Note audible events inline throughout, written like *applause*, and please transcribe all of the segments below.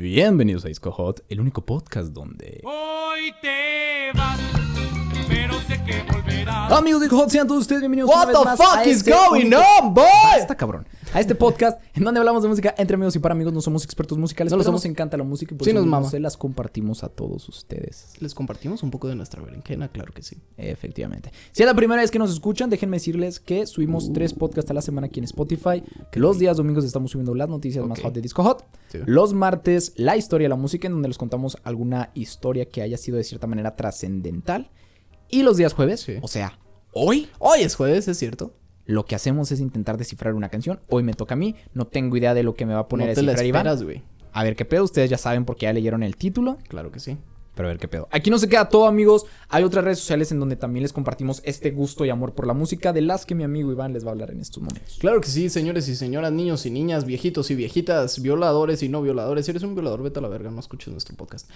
Bienvenidos a Disco Hot, el único podcast donde... Hoy te vas, pero sé que volverás. Amigos de Disco Hot, sean todos ustedes bienvenidos What una vez the más fuck a is este going único- on, boy? Basta, cabrón. A este podcast en donde hablamos de música entre amigos y para amigos. No somos expertos musicales, No pero nos somos. encanta la música y por Sí eso nos mama. se las compartimos a todos ustedes. Les compartimos un poco de nuestra berenjena, claro que sí. Efectivamente. Si es la primera vez que nos escuchan, déjenme decirles que subimos tres podcasts a la semana aquí en Spotify. Los días domingos estamos subiendo las noticias más hot de Disco Hot. Sí. Los martes, la historia de la música, en donde les contamos alguna historia que haya sido de cierta manera trascendental. Y los días jueves, Sí. o sea, hoy, Hoy es jueves, es cierto. Lo que hacemos es intentar descifrar una canción. Hoy me toca a mí, no tengo idea de lo que me va a poner no a te la descifrar Iván. A ver qué pedo, ustedes ya saben porque ya leyeron el título. Claro que sí. Pero a ver qué pedo. Aquí no se queda todo, amigos. Hay otras redes sociales en donde también les compartimos este gusto y amor por la música, de las que mi amigo Iván les va a hablar en estos momentos. Claro que sí, señores y señoras, niños y niñas, viejitos y viejitas, violadores y no violadores. Si eres un violador, vete a la verga, no escuches nuestro podcast.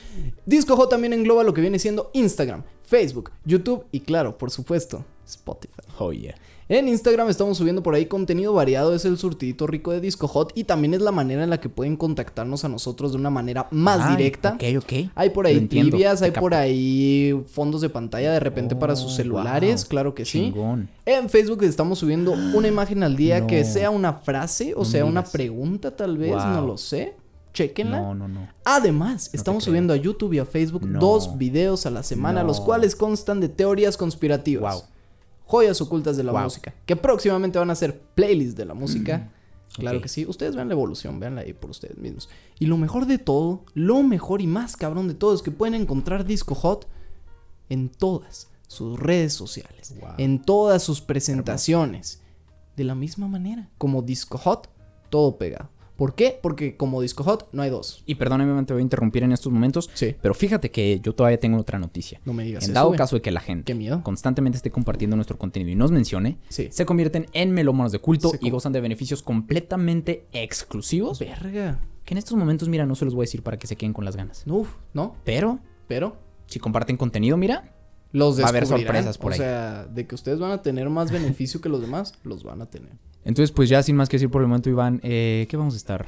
Disco Hot también engloba lo que viene siendo Instagram, Facebook, YouTube y claro, por supuesto, Spotify. Oh, yeah. En Instagram estamos subiendo por ahí contenido variado, es el surtidito rico de Disco Hot y también es la manera en la que pueden contactarnos a nosotros de una manera más Ay, directa. Ok, ok. Hay por ahí tibias, hay por ahí fondos de pantalla de repente para sus Oh, celulares, wow. claro que sí. En Facebook estamos subiendo una imagen al día No. que sea una frase o No sea una pregunta tal vez, Wow. no lo sé. Chequenla. No, no, no. Además, estamos subiendo a YouTube y a Facebook dos videos a la semana, los cuales constan de teorías conspirativas. Wow. Joyas ocultas de la Wow. música. Que próximamente van a ser playlists de la música. Claro ok. que sí. Ustedes vean la evolución, véanla ahí por ustedes mismos. Y lo mejor de todo, lo mejor y más cabrón de todo es que pueden encontrar Disco Hot en todas sus redes sociales. Wow. En todas sus presentaciones. De la misma manera. Como Disco Hot, todo pegado. ¿Por qué? Porque como Disco Hot no hay dos. Y perdóname, te voy a interrumpir en estos momentos. Sí. Pero fíjate que yo todavía tengo otra noticia. No me digas En dado caso de que la gente Qué miedo. constantemente esté compartiendo nuestro contenido y nos mencione, Sí. se convierten en melómanos de culto Se y gozan de beneficios completamente exclusivos. Verga. Que en estos momentos, mira, no se los voy a decir para que se queden con las ganas. Uf, ¿no? Pero, Pero si comparten contenido, mira, los Va a haber sorpresas por o ahí. sea, de que ustedes van a tener más beneficio que los demás, los van a tener. Entonces, pues ya sin más que decir por el momento, Iván, eh, ¿qué vamos a estar?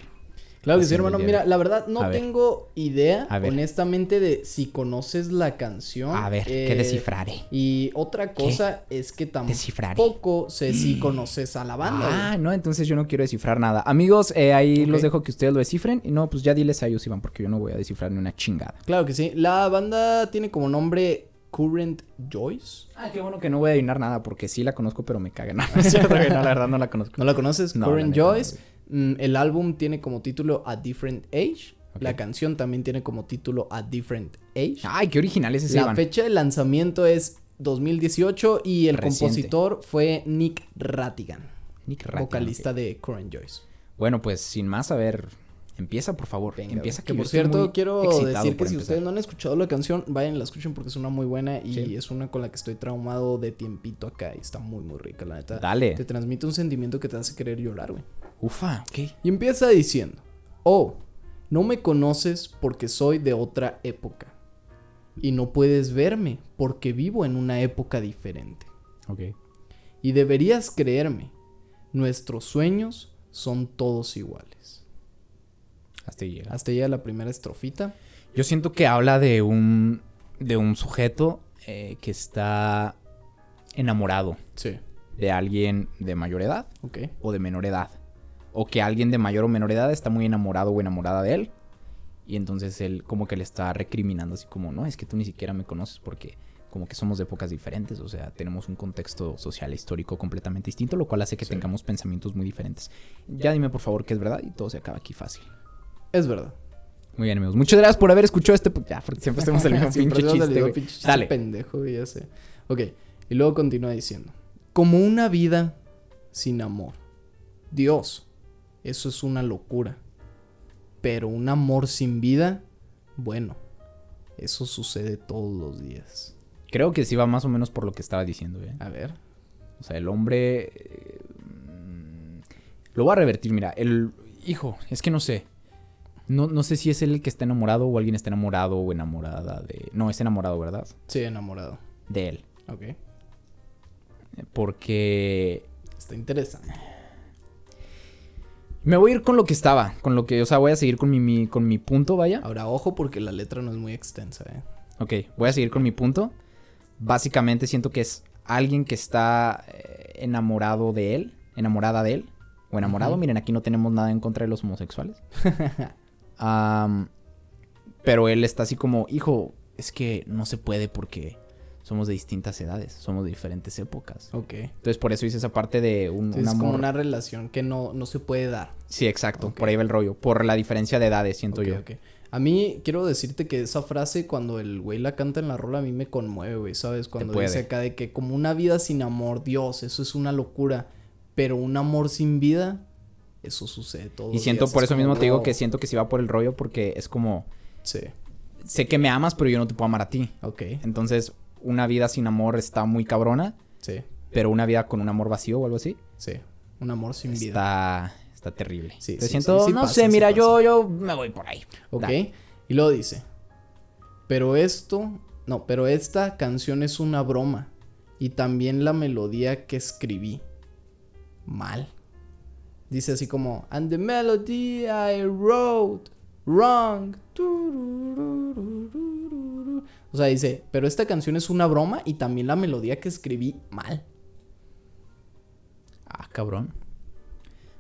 Claro que sí, hermano. Mira, la verdad no tengo idea, honestamente, de si conoces la canción. A ver, ¿qué Eh, descifraré? Y otra cosa es que Descifraré. tampoco sé si conoces a la banda. Ah, güey. no, entonces yo no quiero descifrar nada. Amigos, eh, ahí los dejo que ustedes lo descifren. Y no, pues ya diles a ellos, Iván, porque yo no voy a descifrar ni una chingada. Claro que sí. La banda tiene como nombre Current Joyce. Ah, qué bueno que no voy a adivinar nada, porque sí la conozco, pero me caga. *laughs* *laughs* No, es cierto, güey, no, la verdad no la conozco. ¿No la conoces? No, Current la no, Joyce. Mm, el álbum tiene como título A Different Age. La canción también tiene como título A Different Age. Ay, qué original es ese La Iván. fecha de lanzamiento es 2018 y el Reciente. compositor fue Nick Rattigan, Nick Rattigan, vocalista de Current Joyce. Bueno, pues sin más, a ver, empieza por favor. Venga, empieza que que por cierto quiero decir que si ustedes no han escuchado la canción, vayan y la escuchen porque es una muy buena y Sí. es una con la que estoy traumado de tiempito acá y está muy muy rica la neta. Dale. Te transmite un sentimiento que te hace querer llorar, güey. Ufa, ¿qué? Y empieza diciendo, oh, no me conoces porque soy de otra época. Y no puedes verme porque vivo en una época diferente. Ok. Y deberías creerme, nuestros sueños son todos iguales. Hasta ahí llega. Hasta llega la primera estrofita. Yo siento que habla de un, de un sujeto eh, que está enamorado Sí. de alguien de mayor edad o de menor edad. O que alguien de mayor o menor edad está muy enamorado o enamorada de él. Y entonces él como que le está recriminando así como, no, es que tú ni siquiera me conoces porque como que somos de épocas diferentes. O sea, tenemos un contexto social e histórico completamente distinto, lo cual hace que Sí. tengamos pensamientos muy diferentes. Ya dime por favor que es verdad y todo se acaba aquí fácil. Es verdad. Muy bien, amigos. Muchas gracias por haber escuchado este... Ya, porque siempre hacemos el mismo *laughs* pinche chiste, güey. pinche chiste Dale. pendejo, güey, ya sé. Ok. Y luego continúa diciendo. Como una vida sin amor. Dios, eso es una locura. Pero un amor sin vida, bueno, eso sucede todos los días. Creo que sí va más o menos por lo que estaba diciendo, ¿eh? A ver. O sea, el hombre... eh, mm, lo voy a revertir, mira. El... Hijo, es que no sé. No, no sé si es él el que está enamorado o alguien está enamorado o enamorada de... No, está enamorado, ¿verdad? Sí, enamorado. De él. Ok. Porque Está interesante. Me voy a ir con lo que estaba, con lo que, o sea, voy a seguir con mi, mi- con mi punto, vaya. Ahora, ojo porque la letra no es muy extensa, ¿eh? Ok, voy a seguir con mi punto. Básicamente siento que es alguien que está eh, enamorado de él, enamorada de él, o enamorado. Miren, aquí no tenemos nada en contra de los homosexuales. *laughs* Pero él está así como, hijo, es que no se puede porque somos de distintas edades, somos de diferentes épocas. Ok. Entonces por eso hice esa parte de un, es como una relación que no, no se puede dar. Sí, exacto, por ahí va el rollo, por la diferencia de edades, siento yo. A mí quiero decirte que esa frase cuando el güey la canta en la rola a mí me conmueve, güey, ¿sabes? Cuando dice acá de que como una vida sin amor, Dios, eso es una locura, pero un amor sin vida, eso sucede todos Y siento, días, por es eso mismo te digo que siento que sí va por el rollo porque es como, Sí, sé que me amas, pero yo no te puedo amar a ti. ok, Entonces, una vida sin amor está muy cabrona, sí, pero una vida con un amor vacío o algo así sí, un amor sin vida. está terrible. Sí, sí, siento, sí, sí no pasa, sé, mira, pasa. yo yo me voy por ahí. Ok, Dale. y luego dice, pero esto, no, pero esta canción es una broma y también la melodía que escribí, mal. Dice así como, and the melody I wrote, wrong. tururururururu". O sea, dice, pero esta canción es una broma y también la melodía que escribí mal. Ah, cabrón.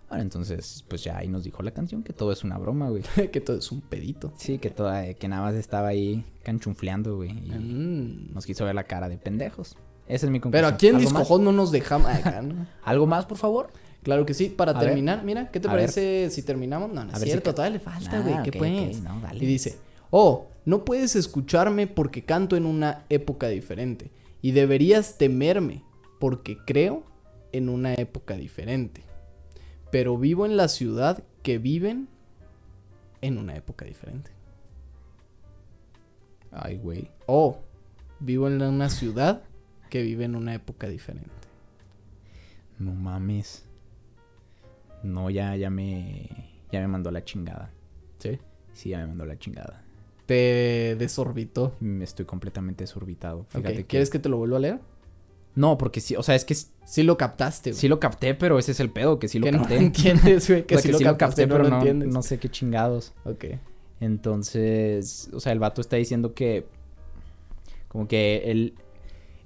Bueno, entonces, pues ya ahí nos dijo la canción que todo es una broma, güey. *laughs* que todo es un pedito. Sí, que toda, que nada más estaba ahí canchunfleando, güey. Y Mm. nos quiso ver la cara de pendejos. Esa es mi conclusión. Pero aquí en. Discojón no nos dejamos. *laughs* ¿Algo más, por favor? Claro que sí, para A ver. terminar, mira, ¿qué te A ver. parece si terminamos? No, no es si cierto, todavía le falta, Ah, güey, ¿qué pues? ok, no, dale. Y dice, oh, no puedes escucharme porque canto en una época diferente. Y deberías temerme porque creo en una época diferente. Pero vivo en la ciudad que viven en una época diferente. Ay, güey. Oh, vivo en una ciudad que vive en una época diferente. No mames. No, ya, ya me. Ya me mandó la chingada. ¿Sí? Sí, ya me mandó la chingada. Te desorbitó. Me estoy completamente desorbitado. Fíjate que. ¿Quieres que te lo vuelva a leer? No, porque sí, o sea, es que Sí lo captaste, güey. sí lo capté, pero ese es el pedo, que sí lo que no capté. lo *laughs* entiendes, güey. Que, O sea, sí que lo sí lo capté, no pero no, entiendes. no sé qué chingados. Ok. Entonces, o sea, el vato está diciendo que. Como que él.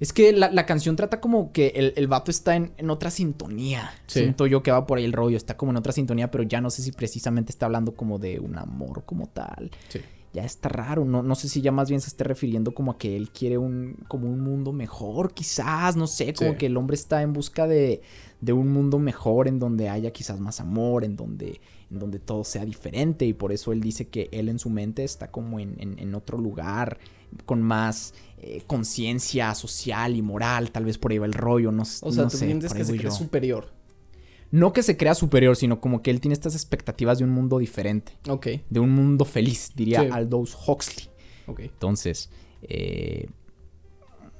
Es que la, la canción trata como que el, el vato está en, en otra sintonía. Sí. Siento yo que va por ahí el rollo. Está como en otra sintonía, pero ya no sé si precisamente está hablando como de un amor como tal. Sí. Ya está raro. No, no sé si ya más bien se esté refiriendo como a que él quiere un. como un mundo mejor, quizás. No sé. Como Sí. que el hombre está en busca de. de un mundo mejor en donde haya quizás más amor, en donde. en donde todo sea diferente. Y por eso él dice que él en su mente está como en, en- en otro lugar. Con más eh, conciencia social y moral. Tal vez por ahí va el rollo. No, O sea, no tú sé, que se cree superior. No que se crea superior, sino como que él tiene estas expectativas de un mundo diferente. Ok, De un mundo feliz, diría Sí. Aldous Huxley. ok. Entonces, eh,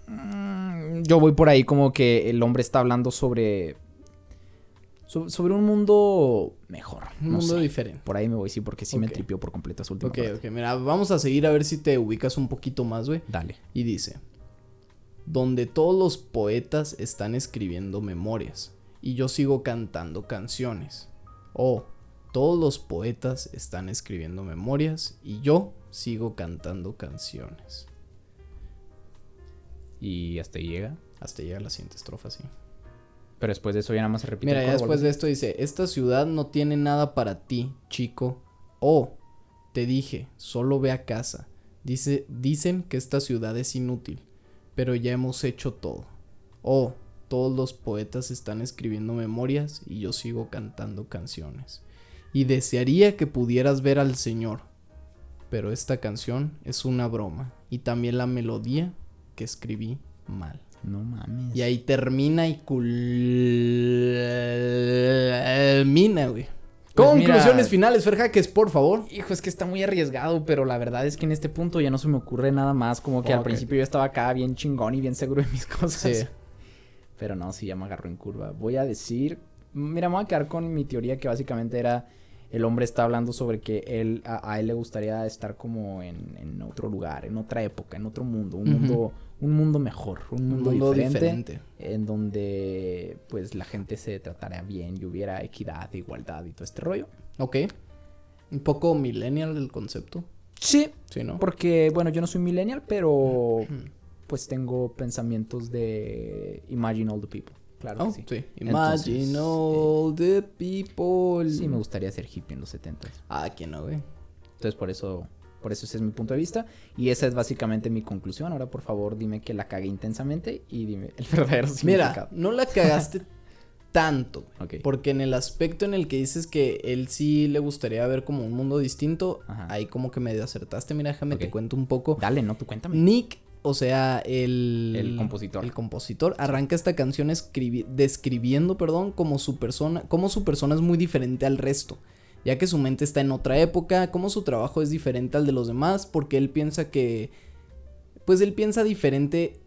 mm, yo voy por ahí como que el hombre está hablando sobre so- sobre un mundo mejor. Un no mundo sé. diferente. Por ahí me voy, sí, porque sí me tripió por completo esa última Ok, parte. ok. Mira, vamos a seguir a ver si te ubicas un poquito más, güey. Dale. Y dice, donde todos los poetas están escribiendo memorias y yo sigo cantando canciones. Oh, todos los poetas están escribiendo memorias y yo sigo cantando canciones. Y hasta ahí llega. Hasta llega la siguiente estrofa, sí. Pero después de eso ya nada más se repite. Mira, el ya después ¿o de esto dice, esta ciudad no tiene nada para ti, chico. Oh, te dije, solo ve a casa. Dice, dicen que esta ciudad es inútil, pero ya hemos hecho todo. Oh, todos los poetas están escribiendo memorias y yo sigo cantando canciones. Y desearía que pudieras ver al Señor, pero esta canción es una broma y también la melodía que escribí mal. No mames. Y ahí termina y culmina, güey. Pues Conclusiones mira- finales, Fer Jaques, por favor. Hijo, es que está muy arriesgado, pero la verdad es que en este punto ya no se me ocurre nada más. Como que al principio yo estaba acá bien chingón y bien seguro de mis *laughs* cosas. Sí. Pero no, sí ya me agarró en curva. Voy a decir. Mira, me voy a quedar con mi teoría que básicamente era. El hombre está hablando sobre que él, a, a él le gustaría estar como en, en otro lugar, en otra época, en otro mundo, un mundo, un mundo mejor, un Un mundo, diferente, diferente. en donde pues la gente se tratara bien y hubiera equidad, igualdad y todo este rollo. Ok. Un poco millennial el concepto. Sí, Sí, ¿no? porque bueno, yo no soy millennial, pero pues tengo pensamientos de Imagine all the people. Claro Oh, que sí. sí. Entonces, Imagine eh, all the people. Sí, me gustaría ser hippie en los 70 Ah, ¿quién no, güey? Entonces, por eso, por eso ese es mi punto de vista. Y esa es básicamente mi conclusión. Ahora, por favor, dime que la cagué intensamente y dime el *laughs* verdadero significado. Mira, no la cagaste *laughs* tanto. Porque en el aspecto en el que dices que él sí le gustaría ver como un mundo distinto, Ajá. ahí como que medio acertaste. Mira, déjame te cuento un poco. Dale, no, tú cuéntame. Nick, o sea, el... El compositor. El compositor arranca esta canción escribi- describiendo, perdón, como su persona, como su persona es muy diferente al resto. Ya que su mente está en otra época, como su trabajo es diferente al de los demás, porque él piensa que... Pues él piensa diferente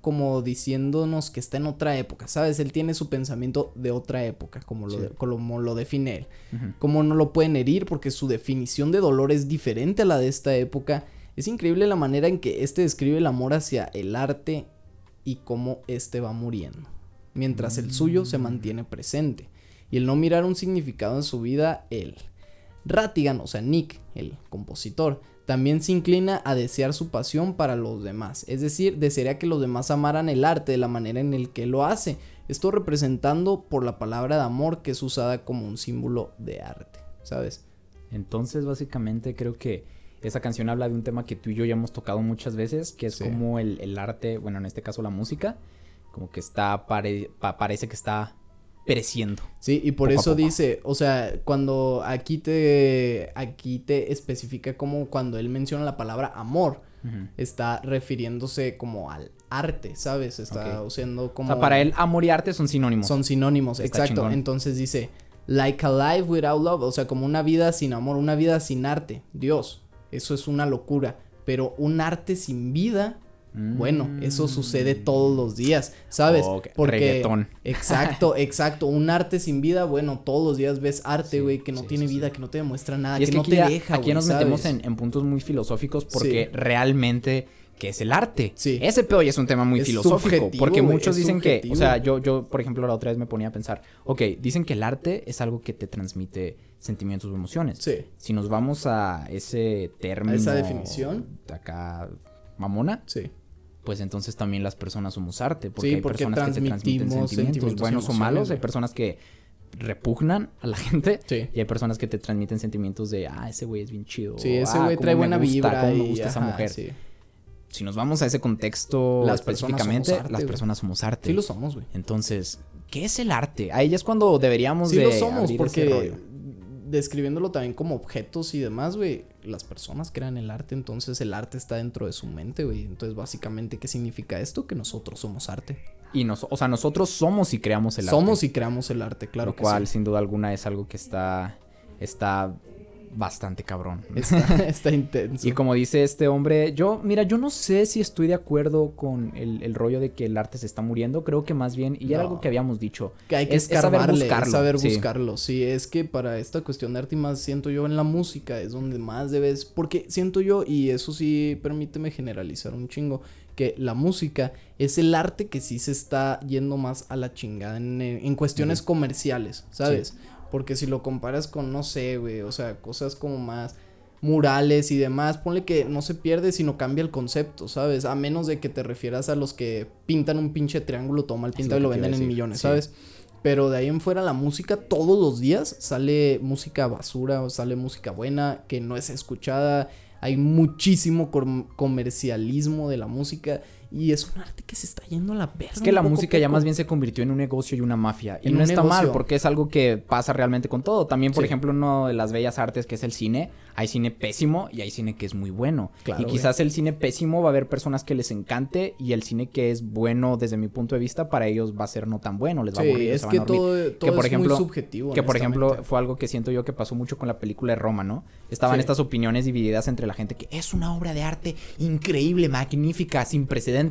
como diciéndonos que está en otra época, ¿sabes? Él tiene su pensamiento de otra época, como lo, Sí. de- como lo define él. Cómo no lo pueden herir porque su definición de dolor es diferente a la de esta época. Es increíble la manera en que este describe el amor hacia el arte y cómo este va muriendo, mientras el suyo se mantiene presente. Y el no mirar un significado en su vida, él. Ratigan, o sea, Nick, el compositor, también se inclina a desear su pasión para los demás. Es decir, desearía que los demás amaran el arte de la manera en el que lo hace. Esto representando por la palabra de amor que es usada como un símbolo de arte, ¿sabes? Entonces, básicamente, creo que esa canción habla de un tema que tú y yo ya hemos tocado muchas veces, que es Sí. como el, el arte, bueno, en este caso la música, como que está, pare- pa- parece que está pereciendo. Sí, y por eso dice, o sea, cuando aquí te aquí te especifica como cuando él menciona la palabra amor, está refiriéndose como al arte, ¿sabes? Está usando O como sea, para él, amor y arte son sinónimos. son sinónimos, Está exacto. chingón. Entonces dice like a life without love, o sea, como una vida sin amor, una vida sin arte. Dios, eso es una locura, pero un arte sin vida Bueno, eso sucede Mm. todos los días, ¿sabes? Porque reggaetón. exacto, *laughs* exacto, un arte sin vida, bueno, todos los días ves arte, Sí, güey, que no sí, tiene sí, vida, que no te demuestra nada, Y es que, que no aquí, te deja, aquí nos metemos en, en puntos muy filosóficos porque realmente, ¿qué es el arte? Sí. Ese pedo ya es un tema muy Es filosófico. porque muchos dicen que, o sea, yo, yo, por ejemplo, la otra vez me ponía a pensar, ok, dicen que el arte es algo que te transmite sentimientos o emociones. Sí, Si nos vamos a ese término. esa definición. de Acá, mamona, sí. pues entonces también las personas somos arte. Porque Sí, hay porque personas que te transmiten sentimientos, buenos o malos. Hay personas que repugnan a la *laughs* gente. Sí. Y hay personas que te transmiten sentimientos de, ah, ese güey es bien chido. Sí, ese ah, güey trae buena gusta, vibra cómo me y, gusta esa ajá, mujer. sí. Si nos vamos a ese contexto Las específicamente, somos arte, las personas somos arte. Sí lo somos, güey. Entonces, ¿qué es el arte? Ahí ya es cuando deberíamos Sí de lo somos, abrir ese porque rollo. describiéndolo también como objetos y demás, güey, las personas crean el arte, entonces el arte está dentro de su mente, güey. Entonces, básicamente, ¿qué significa esto? Que nosotros somos arte. Y nos, o sea, nosotros somos y creamos el arte. somos y creamos el arte, claro lo que cual, sí. sin duda alguna, es algo que está, está bastante cabrón. Está, *laughs* está intenso. Y como dice este hombre, yo, mira, yo no sé si estoy de acuerdo con el, el rollo de que el arte se está muriendo. Creo que más bien, y era algo que habíamos dicho. Que hay que es- es saber escarbarle, es buscarlo, saber sí. buscarlo. Sí, es que para esta cuestión de arte y más siento yo en la música es donde más debes, porque siento yo, y eso sí, permíteme generalizar un chingo, que la música es el arte que sí se está yendo más a la chingada en, en cuestiones comerciales, ¿sabes? Porque si lo comparas con, no sé, güey, o sea, cosas como más murales y demás, ponle que no se pierde, sino cambia el concepto, ¿sabes? A menos de que te refieras a los que pintan un pinche triángulo todo mal Es pintado y lo venden en millones, sí. ¿sabes? Pero de ahí en fuera la música todos los días sale música basura o sale música buena que no es escuchada. Hay muchísimo com- comercialismo de la música y es un arte que se está yendo a la verga. Es que la poco a música ya más bien se convirtió en un negocio y una mafia. Y En no está mal, porque es algo que pasa realmente con todo. También, por Sí. ejemplo, uno de las bellas artes que es el cine. Hay cine pésimo y hay cine que es muy bueno. Claro, y güey. quizás el cine pésimo va a haber personas que les encante y el cine que es bueno desde mi punto de vista para ellos va a ser no tan bueno, les va a Sí, aburrir, es se van que a todo, todo que por es ejemplo, muy subjetivo. Que por ejemplo fue algo que siento yo que pasó mucho con la película de Roma, ¿no? Estaban Sí. estas opiniones divididas entre la gente que es una obra de arte increíble, magnífica, sin precedentes.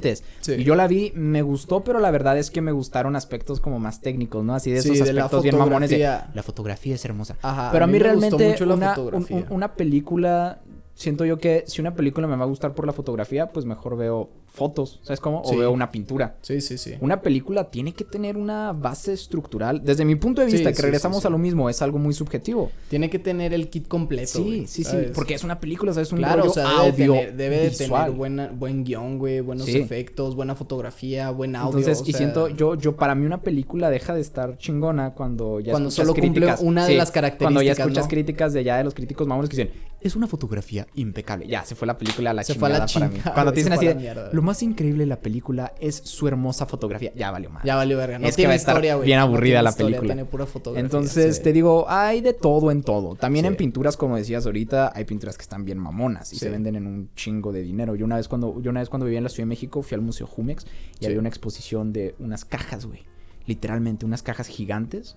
Sí. Y yo la vi, me gustó, pero la verdad es que me gustaron aspectos como más técnicos, ¿no? Así de Sí, esos de aspectos bien mamones de la fotografía es hermosa. Ajá, pero a mí, me gustó realmente mucho la una, un- fotografía. un- una película siento yo que si una película me va a gustar por la fotografía, pues mejor veo fotos, ¿sabes cómo? Sí. O veo una pintura. Sí, sí, sí. Una película tiene que tener una base estructural. Desde mi punto de vista, sí, que regresamos sí, a lo mismo, es algo muy subjetivo. Tiene que tener el kit completo. Sí, güey, sí, sí, porque es una película, ¿sabes? Un Claro, rollo o sea, debe, de audio tener, debe de visual. tener buena, buen guion, güey, buenos efectos, buena fotografía, buen audio. Entonces, o y sea, siento, yo, yo, para mí una película deja de estar chingona cuando ya Cuando escuchas solo cumple una de las Cuando ya características, escuchas ¿no? críticas de allá de los críticos mamones que dicen, es una fotografía impecable. Ya, se fue la película a la Se fue a chingada la para mí. Cuando te dicen así de, mierda. lo más increíble de la película es su hermosa fotografía. Ya valió más. Ya valió verga. No Es que tiene va a estar historia, güey. bien aburrida la historia, película. Tiene pura fotografía. Entonces, sí. te digo, hay de todo en todo. También Sí. en pinturas, como decías ahorita, hay pinturas que están bien mamonas y Sí. se venden en un chingo de dinero. Yo una vez cuando, yo una vez cuando vivía en la Ciudad de México fui al Museo Jumex y había una exposición de unas cajas, güey. Literalmente, unas cajas gigantes.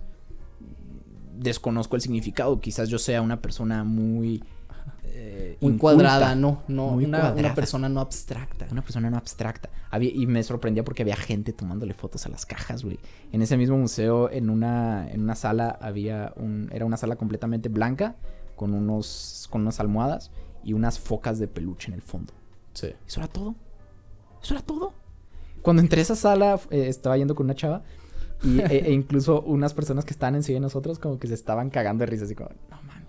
Desconozco el significado. Quizás yo sea una persona muy. eh, Muy inculta. cuadrada, no, no, Muy una, cuadrada. una persona no abstracta. Una persona no abstracta. Había, y me sorprendía porque había gente tomándole fotos a las cajas, güey. En ese mismo museo, en una, en una sala, había un. Era una sala completamente blanca, con unos. con unas almohadas y unas focas de peluche en el fondo. Sí. Eso era todo. Eso era todo. Cuando entré a esa sala, eh, estaba yendo con una chava. Y, e, e incluso unas personas que estaban enseguida de nosotros, como que se estaban cagando de risa, así como, no mames.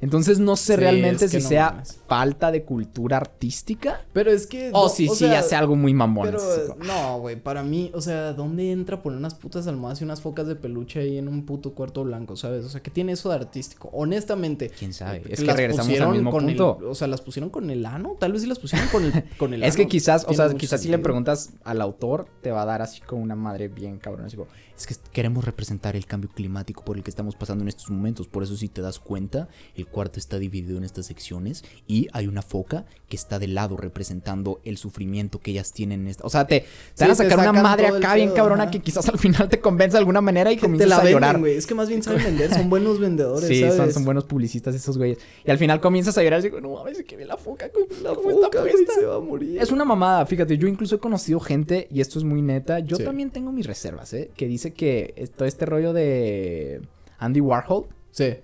Entonces no sé Sí, realmente es que si no sea mames. falta de cultura artística. Pero es que. O no, sí, o sí, sea, hace algo muy mamón. Pero así como, no, güey, para mí, o sea, ¿dónde entra poner unas putas almohadas y unas focas de peluche ahí en un puto cuarto blanco, sabes? O sea, ¿qué tiene eso de artístico? Honestamente. ¿Quién sabe? Es que regresamos al mismo con el- punto. o sea, las pusieron con el ano, tal vez sí las pusieron con el, con el *laughs* Es que ano. quizás, o sea, quizás si le preguntas al autor, te va a dar así como una madre bien cabrón. Así como, es que queremos representar el cambio climático por el que estamos pasando en estos momentos. Por eso, si te das cuenta, el cuarto está dividido en estas secciones y hay una foca que está de lado representando el sufrimiento que ellas tienen en esta. O sea, te, te Sí, van a sacar una madre acá bien pedo, cabrona que quizás al final te convence de alguna manera y te comienzas la a llorar. Es que más bien saben vender, son buenos vendedores, Sí, ¿sabes? son, son buenos publicistas esos güeyes. Y al final comienzas a llorar y digo, no mames, que ve la foca, ¿cómo, La foca, güey, puesta?". se va a morir. Es una mamada, fíjate, yo incluso he conocido gente, y esto es muy neta, yo Sí. también tengo mis reservas, ¿eh? Que dice que todo este rollo de Andy Warhol Sí,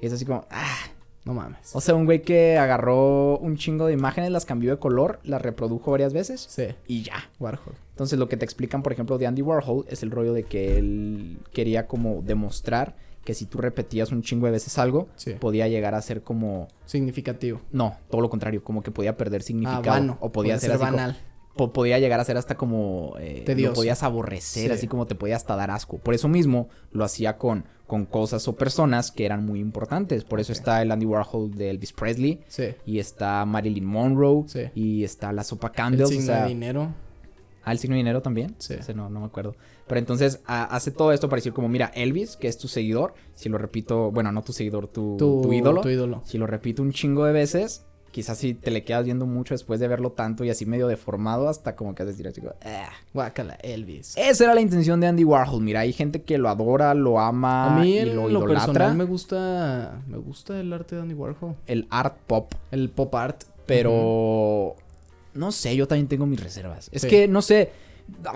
es así como, ah, no mames. o sea, un güey que agarró un chingo de imágenes, las cambió de color, las reprodujo varias veces Sí, y ya. Warhol. Entonces lo que te explican, por ejemplo, de Andy Warhol es el rollo de que él quería como demostrar que si tú repetías un chingo de veces algo, Sí. podía llegar a ser como Significativo. no, todo lo contrario, como que podía perder Ah, significado. vano. o podía ser, así como- banal. Po- podía llegar a ser hasta como eh, lo podías aborrecer, Sí. así como te podía hasta dar asco. Por eso mismo lo hacía con, con cosas o personas que eran muy importantes. Por eso está el Andy Warhol de Elvis Presley. Sí. Y está Marilyn Monroe. Sí. Y está la sopa El Campbell. signo o sea, de dinero. Ah, el signo de dinero también. Sí. Ese no, no me acuerdo. Pero entonces a- hace todo esto para decir como, mira, Elvis, que es tu seguidor, si lo repito, bueno, no tu seguidor, tu, Tu, tu ídolo. Tu ídolo. Si lo repito un chingo de veces, quizás si te le quedas viendo mucho después de verlo tanto y así medio deformado, hasta como que haces como, "Ah". Guácala, Elvis. Esa era la intención de Andy Warhol. Mira, hay gente que lo adora, lo ama A mí y lo lo idolatra. personal me gusta me gusta el arte de Andy Warhol, El art pop, el pop art, pero no sé, yo también tengo mis reservas. Es Sí. que no sé,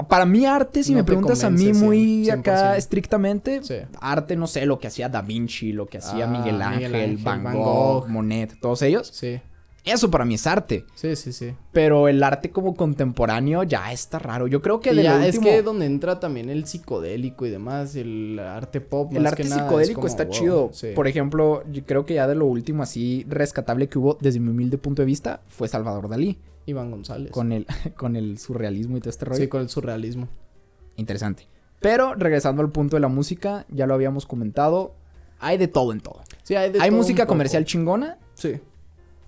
para mí arte, si No me preguntas a mí muy acá 100%. estrictamente, Sí. arte no sé, lo que hacía Da Vinci, lo que hacía Ah, Miguel, Ángel, Miguel Ángel, Van, Van Gogh, Gogh. Monet, todos ellos. Sí, Eso para mí es arte. sí, sí, sí. Pero el arte como contemporáneo ya está raro. Yo creo que Y de ya lo es último... que donde entra también el psicodélico y demás, el arte pop. El arte que nada, es psicodélico como, está wow, chido. sí. Por ejemplo, yo creo que ya de lo último así rescatable que hubo desde mi humilde punto de vista fue Salvador Dalí. Iván González. Con el, *laughs* con el surrealismo y todo este rollo. sí, con el surrealismo. Interesante. Pero regresando al punto de la música, ya lo habíamos comentado. Hay de todo en todo. Sí, hay de hay todo música comercial chingona Sí.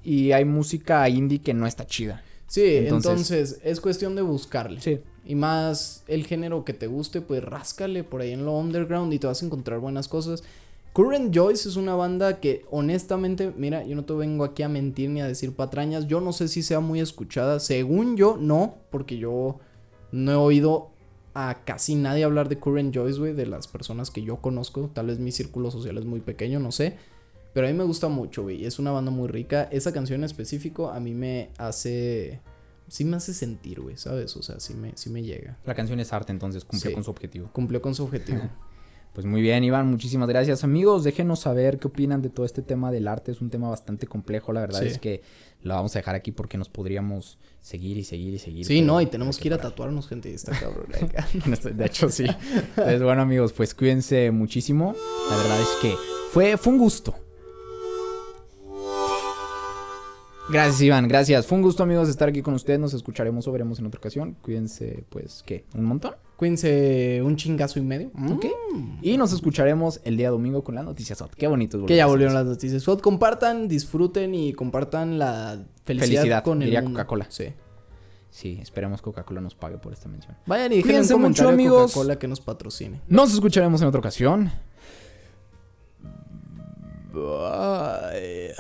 Y hay música indie que no está chida. Sí, Entonces- entonces, es cuestión de buscarle. Sí. Y más el género que te guste, pues ráscale por ahí en lo underground y te vas a encontrar buenas cosas. Current Joyce es una banda que honestamente, mira, yo no te vengo aquí a mentir ni a decir patrañas. Yo no sé si sea muy escuchada. Según yo, no, porque yo no he oído a casi nadie hablar de Current Joyce, güey, de las personas que yo conozco. Tal vez mi círculo social es muy pequeño, no sé. Pero a mí me gusta mucho, güey. Es una banda muy rica. Esa canción en específico a mí me hace sí me hace sentir, güey, ¿sabes? O sea, sí me, sí me llega. La canción es arte, entonces cumplió Sí. con su objetivo. Cumplió con su objetivo. *laughs* Pues muy bien, Iván, muchísimas gracias. Amigos, déjenos saber qué opinan de todo este tema del arte. Es un tema bastante complejo, la verdad Sí. es que lo vamos a dejar aquí porque nos podríamos seguir y seguir y seguir. Sí, no, y tenemos que ir a tatuarnos, gente, está cabrón. *laughs* De hecho, sí. Entonces, bueno, amigos, pues cuídense muchísimo. La verdad es que fue, fue un gusto. Gracias, Iván, gracias. Fue un gusto, amigos, estar aquí con ustedes. Nos escucharemos o veremos en otra ocasión. Cuídense, pues, ¿qué? ¿Un montón? Cuídense un chingazo y medio. Ok. Y nos escucharemos el día domingo con las noticias. hot. Qué bonito. Que ya volvieron las noticias. SWAT, compartan, disfruten y compartan la felicidad, Felicidad, con el. Coca-Cola. Sí. Sí, esperemos Coca-Cola nos pague por esta mención. Vayan y dejen Cuídense un mucho, amigos. Coca-Cola que nos patrocine. Nos escucharemos en otra ocasión. Bye.